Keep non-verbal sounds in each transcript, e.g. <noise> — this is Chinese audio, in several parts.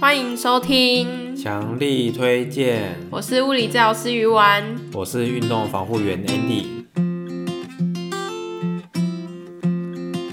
欢迎收听，强力推荐。我是物理治疗师鱼丸，我是运动防护员 Andy。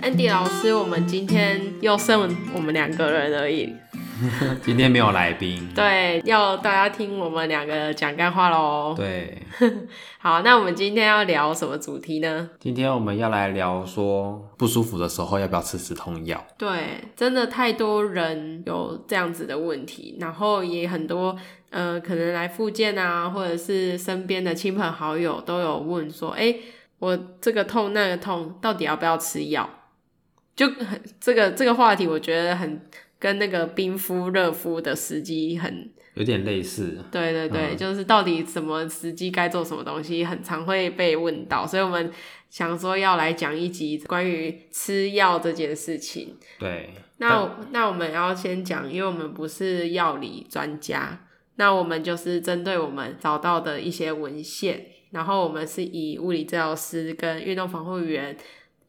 Andy 老师，我们今天又剩我们两个人而已。<laughs> 今天没有来宾，<laughs> 对，要大家听我们两个讲干话喽。对，<laughs> 好，那我们今天要聊什么主题呢？今天我们要来聊说不舒服的时候要不要吃止痛药。对，真的太多人有这样子的问题，然后也很多呃，可能来复健啊，或者是身边的亲朋好友都有问说，哎，我这个痛那个痛，到底要不要吃药？就很这个这个话题，我觉得很。跟那个冰敷、热敷的时机很有点类似。对对对，嗯、就是到底什么时机该做什么东西，很常会被问到，所以我们想说要来讲一集关于吃药这件事情。对，那那我们要先讲，因为我们不是药理专家，那我们就是针对我们找到的一些文献，然后我们是以物理治疗师跟运动防护员。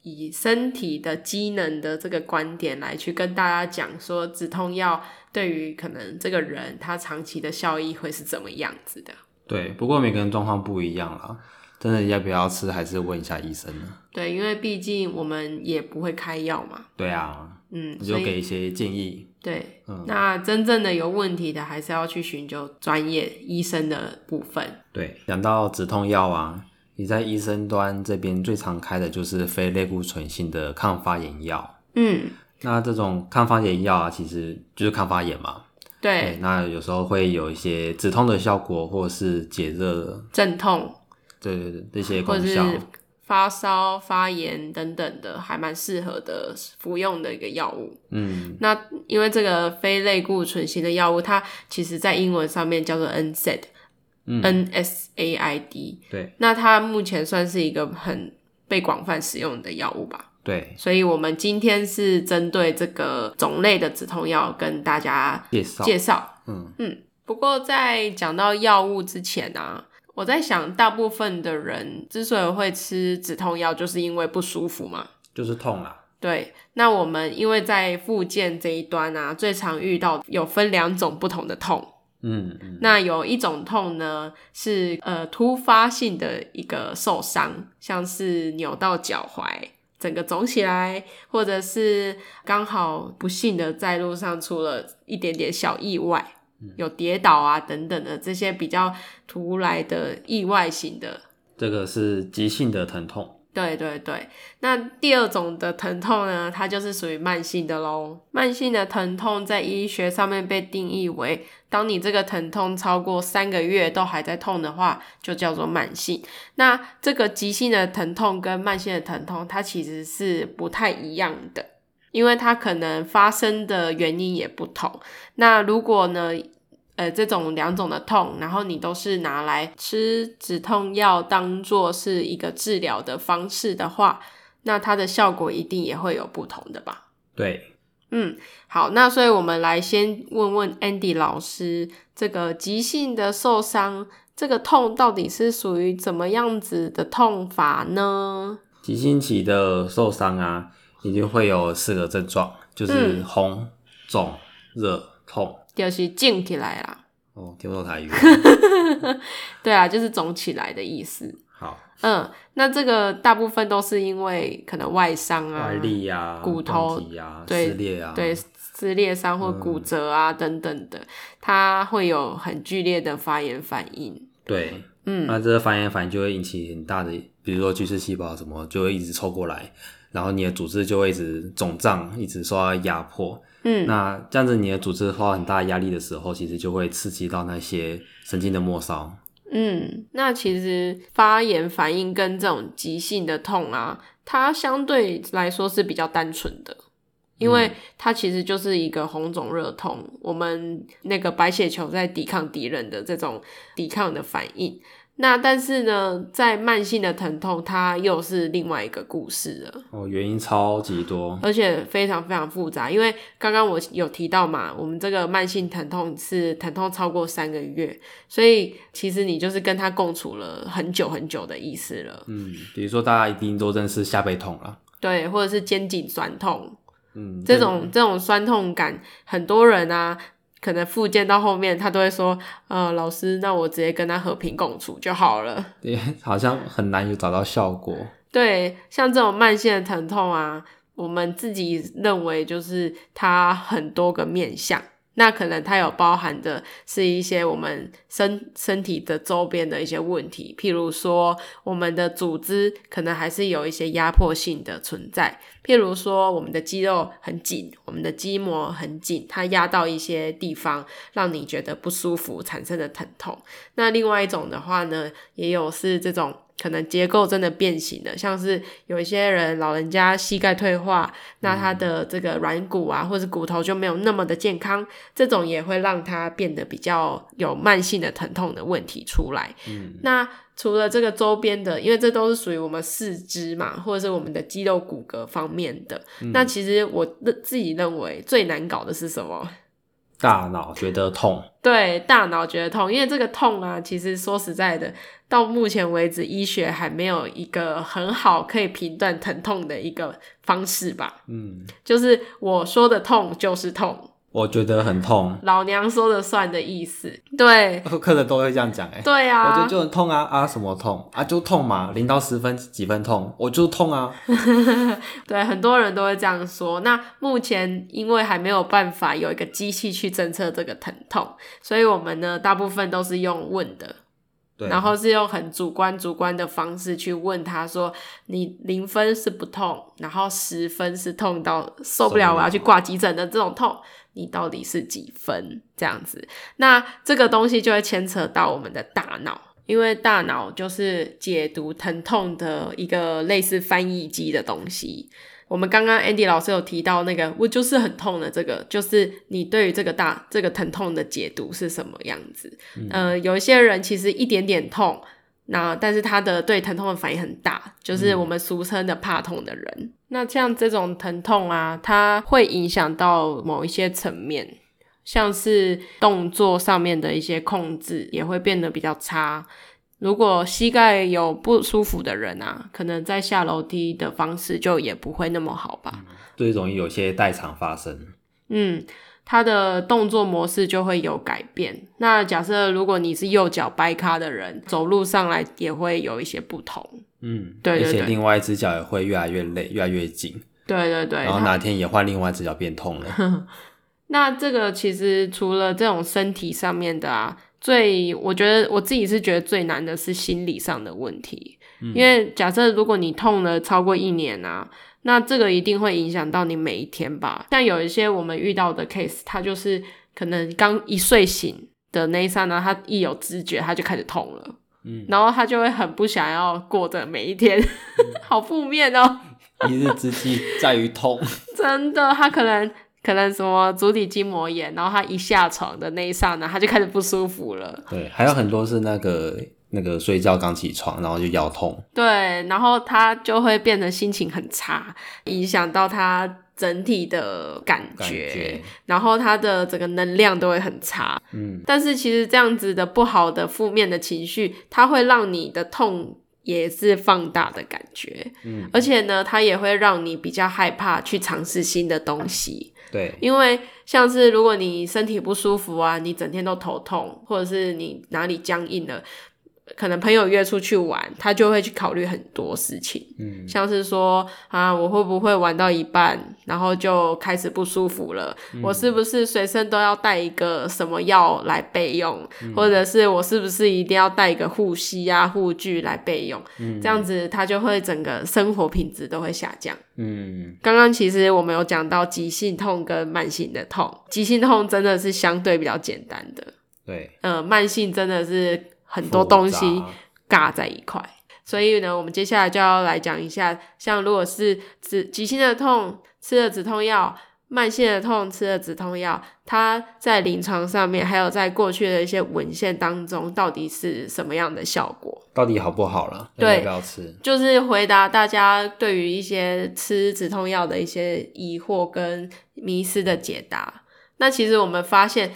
以身体的机能的这个观点来去跟大家讲说，止痛药对于可能这个人他长期的效益会是怎么样子的？对，不过每个人状况不一样啦，真的要不要吃还是问一下医生呢？对，因为毕竟我们也不会开药嘛。对啊，嗯，就给一些建议。对，嗯，那真正的有问题的还是要去寻求专业医生的部分。对，讲到止痛药啊。你在医生端这边最常开的就是非类固醇性的抗发炎药。嗯，那这种抗发炎药啊，其实就是抗发炎嘛。对，对。那有时候会有一些止痛的效果，或者是解热、镇痛。对对对，这些功效。或者是发烧、发炎等等的，还蛮适合的服用的一个药物。嗯，那因为这个非类固醇性的药物，它其实在英文上面叫做 NSAID。NSAID，对，那它目前算是一个很被广泛使用的药物吧？对，所以我们今天是针对这个种类的止痛药跟大家介绍介绍。嗯嗯，不过在讲到药物之前啊，我在想，大部分的人之所以会吃止痛药，就是因为不舒服嘛，就是痛啊。对，那我们因为在附件这一端啊，最常遇到有分两种不同的痛。嗯，嗯，那有一种痛呢，是呃突发性的一个受伤，像是扭到脚踝，整个肿起来，或者是刚好不幸的在路上出了一点点小意外，嗯、有跌倒啊等等的这些比较突来的意外型的，这个是急性的疼痛。对对对，那第二种的疼痛呢，它就是属于慢性的喽。慢性的疼痛在医学上面被定义为，当你这个疼痛超过三个月都还在痛的话，就叫做慢性。那这个急性的疼痛跟慢性的疼痛，它其实是不太一样的，因为它可能发生的原因也不同。那如果呢，呃，这种两种的痛，然后你都是拿来吃止痛药当做是一个治疗的方式的话，那它的效果一定也会有不同的吧？对，嗯，好，那所以我们来先问问 Andy 老师，这个急性的受伤，这个痛到底是属于怎么样子的痛法呢？急性期的受伤啊，一定会有四个症状，就是红、肿、热、痛。就是肿起来啦。哦，听不懂台语。<laughs> 对啊，就是肿起来的意思。好。嗯，那这个大部分都是因为可能外伤啊、外力啊、骨头啊、对撕裂啊、对撕裂伤或骨折啊、嗯、等等的，它会有很剧烈的发炎反应。对，嗯，那这个发炎反应就会引起很大的，比如说巨噬细胞什么，就会一直凑过来，然后你的组织就会一直肿胀，一直受到压迫。嗯，那这样子你的组织受到很大压力的时候，其实就会刺激到那些神经的末梢。嗯，那其实发炎反应跟这种急性的痛啊，它相对来说是比较单纯的，因为它其实就是一个红肿热痛，我们那个白血球在抵抗敌人的这种抵抗的反应。那但是呢，在慢性的疼痛，它又是另外一个故事了。哦，原因超级多，而且非常非常复杂。因为刚刚我有提到嘛，我们这个慢性疼痛是疼痛超过三个月，所以其实你就是跟他共处了很久很久的意思了。嗯，比如说大家一定都认识下背痛了，对，或者是肩颈酸痛，嗯，这种这种酸痛感，很多人啊。可能复健到后面，他都会说：“呃，老师，那我直接跟他和平共处就好了。<laughs> ”对，<laughs> 好像很难有找到效果。对，像这种慢性的疼痛啊，我们自己认为就是它很多个面向。那可能它有包含的是一些我们身身体的周边的一些问题，譬如说我们的组织可能还是有一些压迫性的存在，譬如说我们的肌肉很紧，我们的筋膜很紧，它压到一些地方，让你觉得不舒服，产生的疼痛。那另外一种的话呢，也有是这种。可能结构真的变形了，像是有一些人老人家膝盖退化，那他的这个软骨啊，或者骨头就没有那么的健康，这种也会让他变得比较有慢性的疼痛的问题出来。嗯，那除了这个周边的，因为这都是属于我们四肢嘛，或者是我们的肌肉骨骼方面的，嗯，那其实我自己认为最难搞的是什么？大脑觉得痛，对，大脑觉得痛，因为这个痛啊，其实说实在的，到目前为止，医学还没有一个很好可以评断疼痛的一个方式吧。嗯，就是我说的痛就是痛。我觉得很痛，老娘说了算的意思。对，客人都会这样讲，哎，对啊，我觉得就很痛啊啊，什么痛啊？就痛嘛，零到十分几分痛，我就痛啊。<laughs> 对，很多人都会这样说。那目前因为还没有办法有一个机器去侦测这个疼痛，所以我们呢，大部分都是用问的。然后是用很主观、主观的方式去问他说：“你零分是不痛，然后十分是痛到受不了，我要去挂急诊的这种痛，你到底是几分？”这样子，那这个东西就会牵扯到我们的大脑，因为大脑就是解读疼痛的一个类似翻译机的东西。我们刚刚 Andy 老师有提到那个，我就是很痛的这个，就是你对于这个大这个疼痛的解读是什么样子？嗯、呃，有一些人其实一点点痛，那但是他的对疼痛的反应很大，就是我们俗称的怕痛的人。嗯、那像这种疼痛啊，它会影响到某一些层面，像是动作上面的一些控制也会变得比较差。如果膝盖有不舒服的人啊，可能在下楼梯的方式就也不会那么好吧。对，容易有些代偿发生。嗯，他的动作模式就会有改变。那假设如果你是右脚掰咖的人，走路上来也会有一些不同。嗯，对对对，而且另外一只脚也会越来越累，越来越紧。对对对。然后哪天也换另外一只脚变痛了。<laughs> 那这个其实除了这种身体上面的啊。最，我觉得我自己是觉得最难的是心理上的问题，嗯、因为假设如果你痛了超过一年啊，那这个一定会影响到你每一天吧。像有一些我们遇到的 case，他就是可能刚一睡醒的那一刹那，他一有知觉他就开始痛了，嗯，然后他就会很不想要过的每一天，嗯、<laughs> 好负面哦。一日之计在于痛，真的，他可能。可能什么足底筋膜炎，然后他一下床的那一刹那，他就开始不舒服了。对，还有很多是那个那个睡觉刚起床，然后就腰痛。对，然后他就会变得心情很差，影响到他整体的感觉，感觉，然后他的整个能量都会很差。嗯，但是其实这样子的不好的负面的情绪，它会让你的痛也是放大的感觉。嗯，而且呢，它也会让你比较害怕去尝试新的东西。对，因为像是如果你身体不舒服啊，你整天都头痛，或者是你哪里僵硬了。可能朋友约出去玩，他就会去考虑很多事情，嗯，像是说啊，我会不会玩到一半，然后就开始不舒服了？嗯、我是不是随身都要带一个什么药来备用？嗯、或者是我是不是一定要带一个护膝啊、护具来备用？嗯，这样子他就会整个生活品质都会下降。嗯，刚刚其实我们有讲到急性痛跟慢性的痛，急性痛真的是相对比较简单的，对，呃，慢性真的是。很多东西尬在一块，所以呢，我们接下来就要来讲一下，像如果是止急性的痛吃了止痛药，慢性的痛吃了止痛药，它在临床上面还有在过去的一些文献当中，到底是什么样的效果？到底好不好了？对，要不要吃？就是回答大家对于一些吃止痛药的一些疑惑跟迷失的解答。那其实我们发现。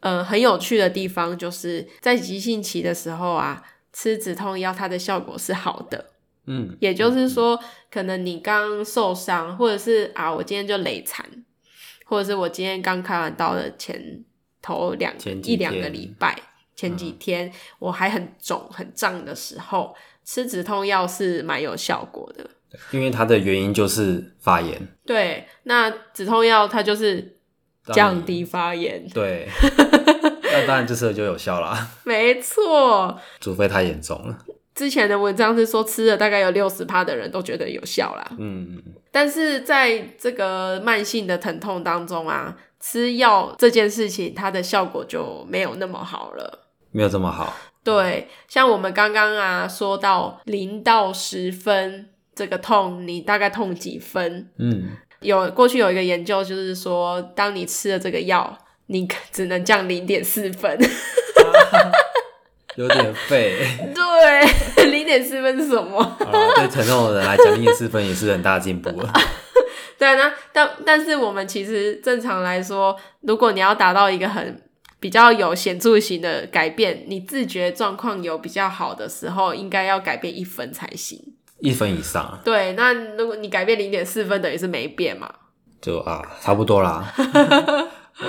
呃，很有趣的地方就是在急性期的时候啊，吃止痛药它的效果是好的。嗯，也就是说，嗯、可能你刚受伤，或者是啊，我今天就累残，或者是我今天刚开完刀的前头两一两个礼拜，前几天、嗯、我还很肿很胀的时候，吃止痛药是蛮有效果的。因为它的原因就是发炎。对，那止痛药它就是降低发炎。对，<laughs> 那当然这时候就有效啦。没错，除非太严重了。之前的文章是说吃了大概有六十趴的人都觉得有效啦。嗯，但是在这个慢性的疼痛当中啊，吃药这件事情它的效果就没有那么好了。没有这么好。对，像我们刚刚啊说到零到十分。这个痛，你大概痛几分？嗯，有过去有一个研究，就是说，当你吃了这个药，你只能降零点四分，啊，<laughs> 有点废。<laughs> 对，零点四分是什么？啊，对疼痛的人来讲，零点四分也是很大进步了。<laughs> 对，那但但是我们其实正常来说，如果你要达到一个很比较有显著型的改变，你自觉状况有比较好的时候，应该要改变一分才行。一分以上，对，那如果你改变零点四分，等于是没变嘛？就啊，差不多啦。<laughs>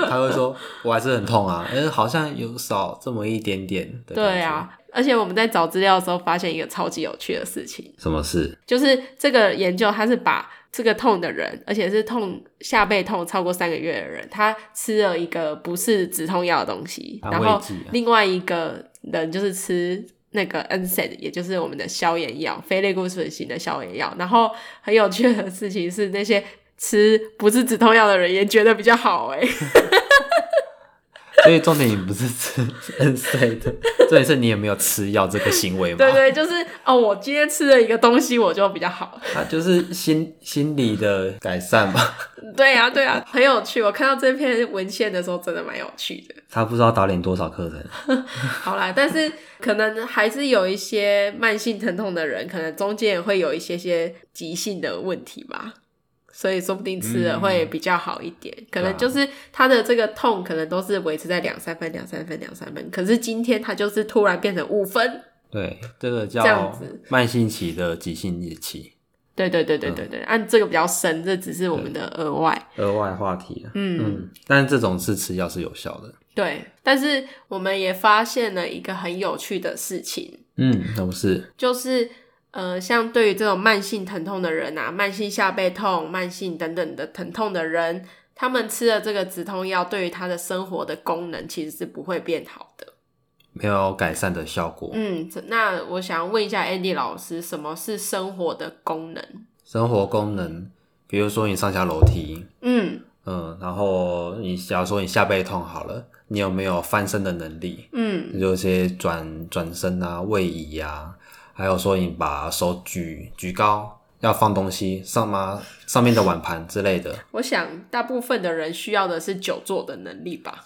他会说，我还是很痛啊，嗯，好像有少这么一点点。对啊，而且我们在找资料的时候，发现一个超级有趣的事情。什么事？就是这个研究，他是把这个痛的人，而且是痛下背痛超过三个月的人，他吃了一个不是止痛药的东西，然后另外一个人就是吃。那个 NSAID 也就是我们的消炎药，非类固醇型的消炎药。然后很有趣的事情是，那些吃不是止痛药的人也觉得比较好哎。<laughs> 所以重点你不是吃 NSAID，重点是你有没有吃药这个行为嘛？对对，就是哦，我今天吃了一个东西，我就比较好。啊就是心心理的改善嘛。对呀、啊，对呀、啊，很有趣。我看到这篇文献的时候，真的蛮有趣的。他不知道导演多少课程。好啦，但是可能还是有一些慢性疼痛的人，可能中间也会有一些些急性的问题吧。所以说不定吃了会比较好一点，嗯、可能就是他的这个痛可能都是维持在两三分、两三分、两三分，可是今天他就是突然变成五分。对，这个叫慢性期的急性期。对对对对对对，按、嗯啊、这个比较深，这只是我们的额外额外话题。嗯嗯，但是这种是吃药是有效的。对，但是我们也发现了一个很有趣的事情。嗯，那不是就是。呃，像对于这种慢性疼痛的人啊，慢性下背痛、慢性等等的疼痛的人，他们吃了这个止痛药，对于他的生活的功能其实是不会变好的，没有改善的效果。嗯，那我想问一下 Andy 老师，什么是生活的功能？生活功能，比如说你上下楼梯，嗯嗯，然后你假如说你下背痛好了，你有没有翻身的能力？嗯，有些转转身啊、位移呀、啊。还有说，你把手举举高，要放东西上吗？上面的碗盘之类的。我想，大部分的人需要的是久坐的能力吧。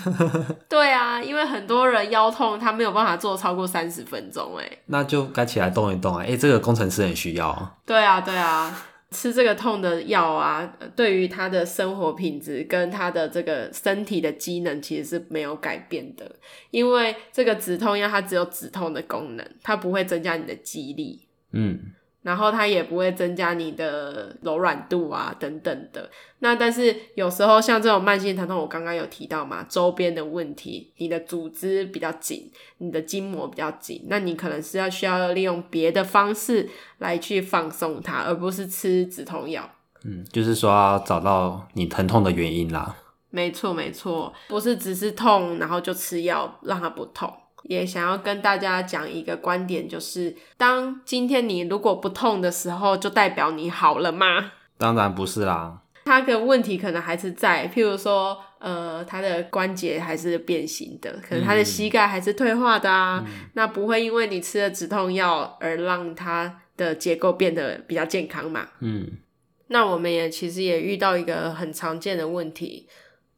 <laughs> 对啊，因为很多人腰痛，他没有办法坐超过三十分钟。哎，那就该起来动一动啊！哎，这个工程师很需要。对啊，对啊。吃这个痛的药啊，对于他的生活品质跟他的这个身体的机能其实是没有改变的，因为这个止痛药它只有止痛的功能，它不会增加你的肌力。嗯。然后它也不会增加你的柔软度啊，等等的。那但是有时候像这种慢性疼痛，我刚刚有提到嘛，周边的问题，你的组织比较紧，你的筋膜比较紧，那你可能是要需要利用别的方式来去放松它，而不是吃止痛药。嗯，就是说要找到你疼痛的原因啦。没错，没错，不是只是痛，然后就吃药让它不痛。也想要跟大家讲一个观点，就是当今天你如果不痛的时候，就代表你好了吗？当然不是啦，他的问题可能还是在，譬如说，呃，他的关节还是变形的，可能他的膝盖还是退化的啊，嗯、那不会因为你吃了止痛药而让他的结构变得比较健康嘛？嗯，那我们也其实也遇到一个很常见的问题，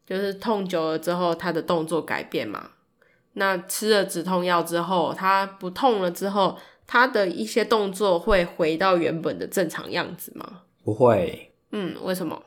就是痛久了之后，他的动作改变嘛。那吃了止痛药之后，他不痛了之后，他的一些动作会回到原本的正常样子吗？不会。嗯，为什么？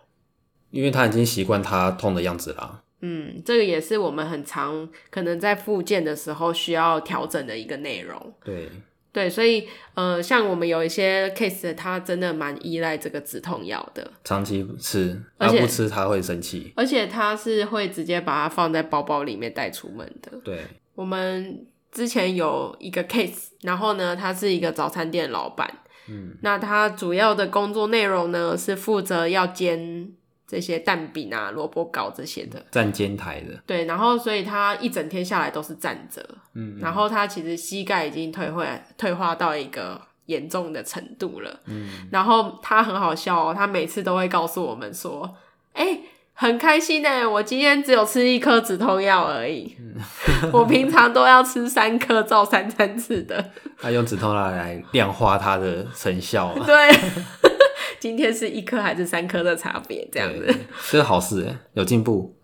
因为他已经习惯他痛的样子啦。嗯，这个也是我们很常可能在复健的时候需要调整的一个内容。对，对，所以呃，像我们有一些 case，他真的蛮依赖这个止痛药的，长期吃，而且不吃他会生气，而且他是会直接把它放在包包里面带出门的。对，我们之前有一个 case，然后呢，他是一个早餐店老板，嗯，那他主要的工作内容呢是负责要煎。这些蛋饼啊、萝卜糕这些的，站煎台的，对，然后所以他一整天下来都是站着，嗯，然后他其实膝盖已经退会退化到一个严重的程度了，嗯，然后他很好笑哦，他每次都会告诉我们说，哎、欸，很开心哎，我今天只有吃一颗止痛药而已，嗯、我平常都要吃三颗，照三餐吃的，他用止痛药来量化他的成效，对。今天是一颗还是三颗的差别？这样子，这是好事哎，有进步。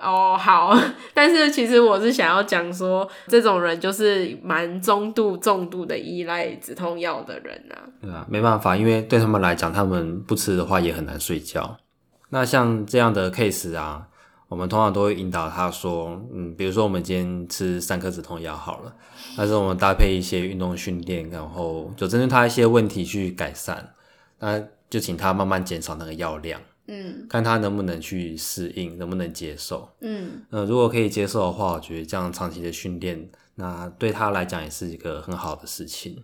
哦，好，但是其实我是想要讲说，这种人就是蛮中度、重度的依赖止痛药的人啊。对啊，没办法，因为对他们来讲，他们不吃的话也很难睡觉。那像这样的 case 啊，我们通常都会引导他说，嗯，比如说我们今天吃三颗止痛药好了，但是我们搭配一些运动训练，然后就针对他一些问题去改善。那就请他慢慢减少那个药量，嗯，看他能不能去适应，能不能接受，嗯，呃，如果可以接受的话，我觉得这样长期的训练，那对他来讲也是一个很好的事情。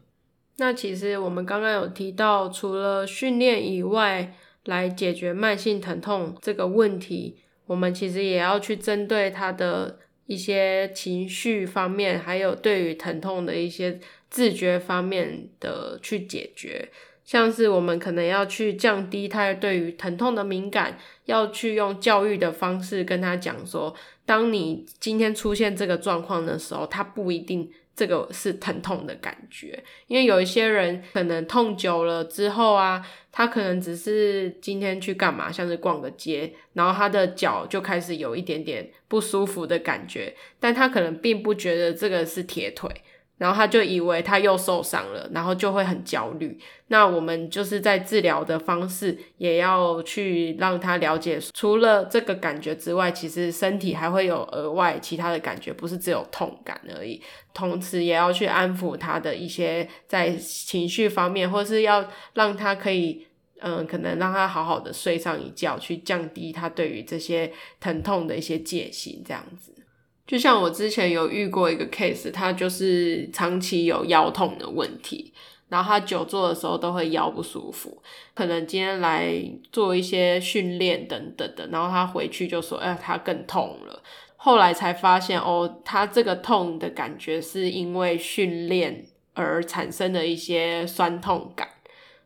那其实我们刚刚有提到，除了训练以外，来解决慢性疼痛这个问题，我们其实也要去针对他的一些情绪方面，还有对于疼痛的一些自觉方面的去解决。像是我们可能要去降低他对于疼痛的敏感，要去用教育的方式跟他讲说，当你今天出现这个状况的时候，他不一定这个是疼痛的感觉，因为有一些人可能痛久了之后啊，他可能只是今天去干嘛，像是逛个街，然后他的脚就开始有一点点不舒服的感觉，但他可能并不觉得这个是铁腿。然后他就以为他又受伤了，然后就会很焦虑。那我们就是在治疗的方式，也要去让他了解，除了这个感觉之外，其实身体还会有额外其他的感觉，不是只有痛感而已。同时也要去安抚他的一些在情绪方面，或是要让他可以，嗯，可能让他好好的睡上一觉，去降低他对于这些疼痛的一些戒心，这样子。就像我之前有遇过一个 case，他就是长期有腰痛的问题，然后他久坐的时候都会腰不舒服，可能今天来做一些训练等等的，然后他回去就说，哎，他更痛了。后来才发现，哦，他这个痛的感觉是因为训练而产生的一些酸痛感。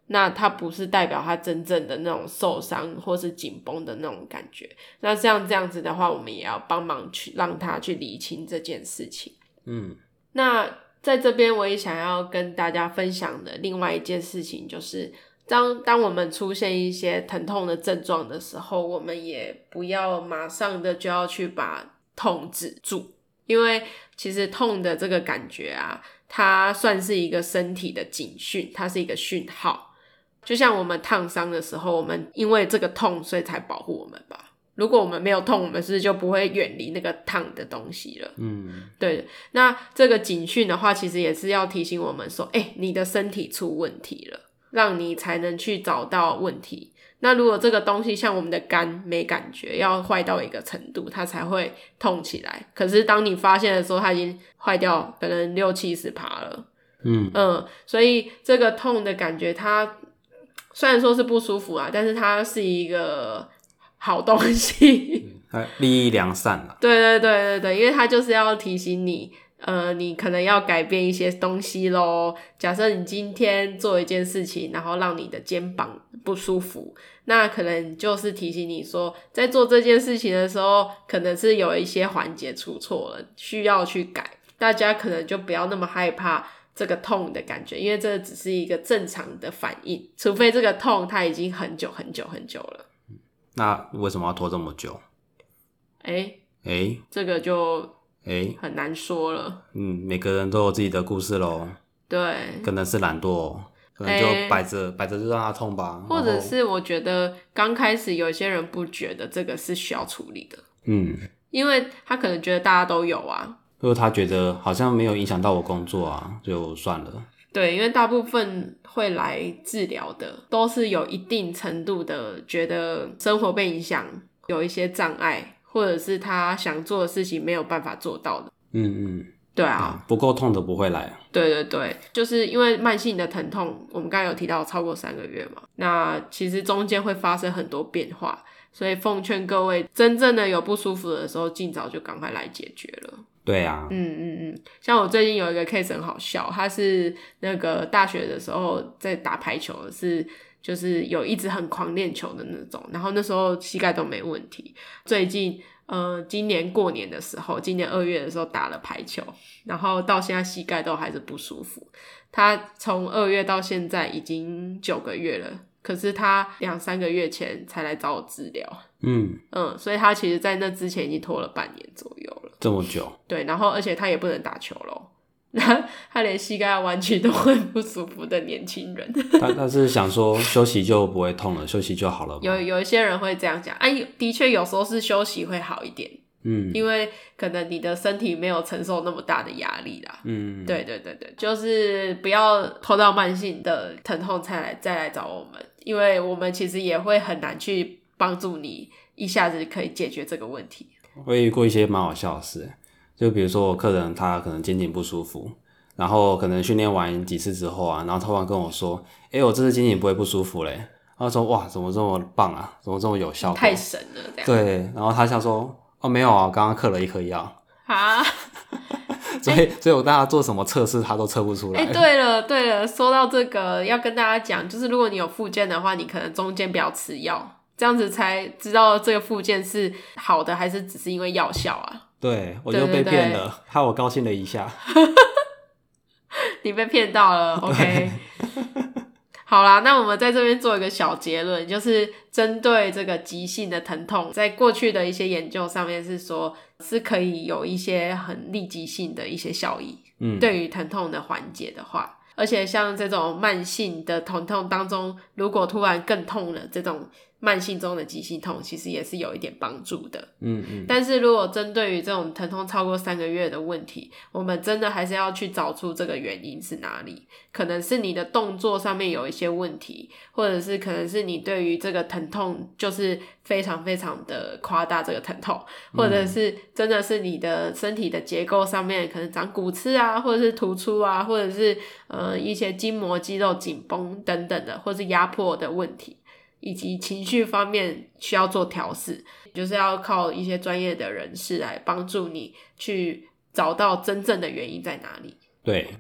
那它不是代表他真正的那种受伤或是紧绷的那种感觉。那像这样子的话，我们也要帮忙去让他去理清这件事情。嗯，那在这边我也想要跟大家分享的另外一件事情，就是当当我们出现一些疼痛的症状的时候，我们也不要马上的就要去把痛止住，因为其实痛的这个感觉啊，它算是一个身体的警讯，它是一个讯号。就像我们烫伤的时候，我们因为这个痛，所以才保护我们吧。如果我们没有痛，我们是不是就不会远离那个烫的东西了？嗯，对。那这个警讯的话，其实也是要提醒我们说，哎、欸，你的身体出问题了，让你才能去找到问题。那如果这个东西像我们的肝没感觉，要坏到一个程度，它才会痛起来。可是当你发现的时候，它已经坏掉，可能六七十趴了。嗯嗯，所以这个痛的感觉，它。虽然说是不舒服啊，但是它是一个好东西，利益良善 <laughs> 了。对对对对对，因为它就是要提醒你，呃，你可能要改变一些东西咯。假设你今天做一件事情，然后让你的肩膀不舒服，那可能就是提醒你说，在做这件事情的时候，可能是有一些环节出错了，需要去改。大家可能就不要那么害怕。这个痛的感觉，因为这只是一个正常的反应，除非这个痛它已经很久很久很久了。那为什么要拖这么久？哎哎、这个就哎很难说了、欸。嗯，每个人都有自己的故事喽。对，可能是懒惰，可能就摆着摆着就让它痛吧。或者是我觉得刚开始有些人不觉得这个是需要处理的。嗯，因为他可能觉得大家都有啊。如果他觉得好像没有影响到我工作啊，就算了。对，因为大部分会来治疗的都是有一定程度的觉得生活被影响，有一些障碍，或者是他想做的事情没有办法做到的。嗯嗯。对啊，不够痛的不会来。对对对，就是因为慢性的疼痛，我们刚才有提到超过三个月嘛，那其实中间会发生很多变化，所以奉劝各位，真正的有不舒服的时候，尽早就赶快来解决了。对啊，嗯嗯嗯，像我最近有一个 case 很好笑，他是那个大学的时候在打排球，是就是有一直很狂练球的那种，然后那时候膝盖都没问题，最近。呃，今年过年的时候，今年二月的时候打了排球，然后到现在膝盖都还是不舒服。他从二月到现在已经九个月了，可是他两三个月前才来找我治疗。嗯嗯，所以他其实在那之前已经拖了半年左右了。这么久？对，然后而且他也不能打球咯。<laughs> 他连膝盖弯曲都会不舒服的年轻人，<laughs> 他他是想说休息就不会痛了，休息就好了。有有一些人会这样讲，哎、啊，的确有时候是休息会好一点，嗯，因为可能你的身体没有承受那么大的压力啦，嗯，对对对对，就是不要拖到慢性的疼痛才来再来找我们，因为我们其实也会很难去帮助你一下子可以解决这个问题。我也遇过一些蛮好笑的事。就比如说我客人他可能肩颈不舒服，然后可能训练完几次之后啊，然后突然跟我说：“哎、欸、我这次肩颈不会不舒服嘞。”他说：“哇，怎么这么棒啊？怎么这么有效果？”太神了，这样。对，然后他想说：“哦，没有啊，我刚刚嗑了一颗药。”啊，<laughs> <laughs> 所以、欸、所以我大家做什么测试，他都测不出来。哎、欸，对了对了，说到这个，要跟大家讲，就是如果你有附件的话，你可能中间不要吃药，这样子才知道这个附件是好的还是只是因为药效啊。对，我就被骗了，害我高兴了一下。<laughs> 你被骗到了，OK。好啦，那我们在这边做一个小结论，就是针对这个急性的疼痛，在过去的一些研究上面是说，是可以有一些很立即性的一些效益。嗯，对于疼痛的缓解的话，而且像这种慢性的疼痛当中，如果突然更痛了，这种。慢性中的急性痛其实也是有一点帮助的，嗯嗯。但是如果针对于这种疼痛超过三个月的问题，我们真的还是要去找出这个原因是哪里。可能是你的动作上面有一些问题，或者是可能是你对于这个疼痛就是非常非常的夸大这个疼痛，或者是真的是你的身体的结构上面可能长骨刺啊，或者是突出啊，或者是呃一些筋膜肌肉紧绷等等的，或者是压迫的问题。以及情绪方面需要做调试，就是要靠一些专业的人士来帮助你去找到真正的原因在哪里。对，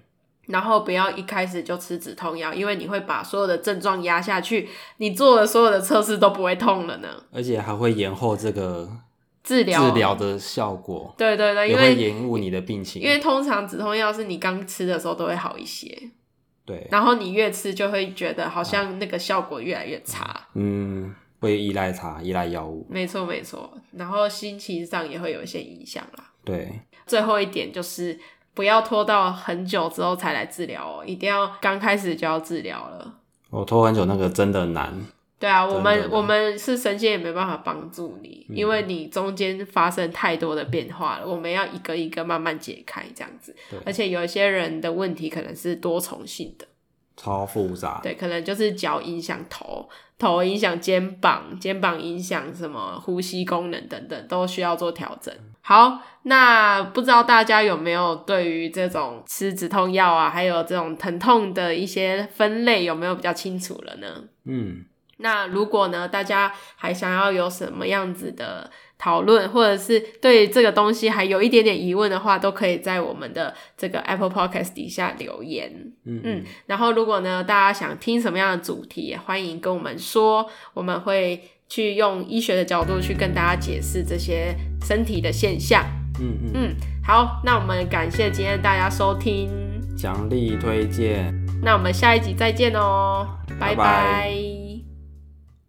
然后不要一开始就吃止痛药，因为你会把所有的症状压下去，你做的所有的测试都不会痛了呢。而且还会延后这个治疗治疗的效果。对对对，也会延误你的病情。因为通常止痛药是你刚吃的时候都会好一些。对，然后你越吃就会觉得好像那个效果越来越差，嗯，会依赖它，依赖药物，没错没错，然后心情上也会有一些影响啦。对，最后一点就是不要拖到很久之后才来治疗哦，一定要刚开始就要治疗了。我拖很久那个真的难。对啊，我们我们是神仙也没办法帮助你，嗯，因为你中间发生太多的变化了，我们要一个一个慢慢解开这样子。而且有一些人的问题可能是多重性的，超复杂。对，可能就是脚影响头，头影响肩膀，肩膀影响什么呼吸功能等等，都需要做调整。好，那不知道大家有没有对于这种吃止痛药啊，还有这种疼痛的一些分类，有没有比较清楚了呢？嗯。那如果呢，大家还想要有什么样子的讨论，或者是对这个东西还有一点点疑问的话，都可以在我们的这个 Apple Podcast 底下留言。嗯嗯。然后，如果呢，大家想听什么样的主题，也欢迎跟我们说，我们会去用医学的角度去跟大家解释这些身体的现象。嗯嗯嗯。好，那我们感谢今天大家收听，强力推荐。那我们下一集再见哦，拜拜。拜拜。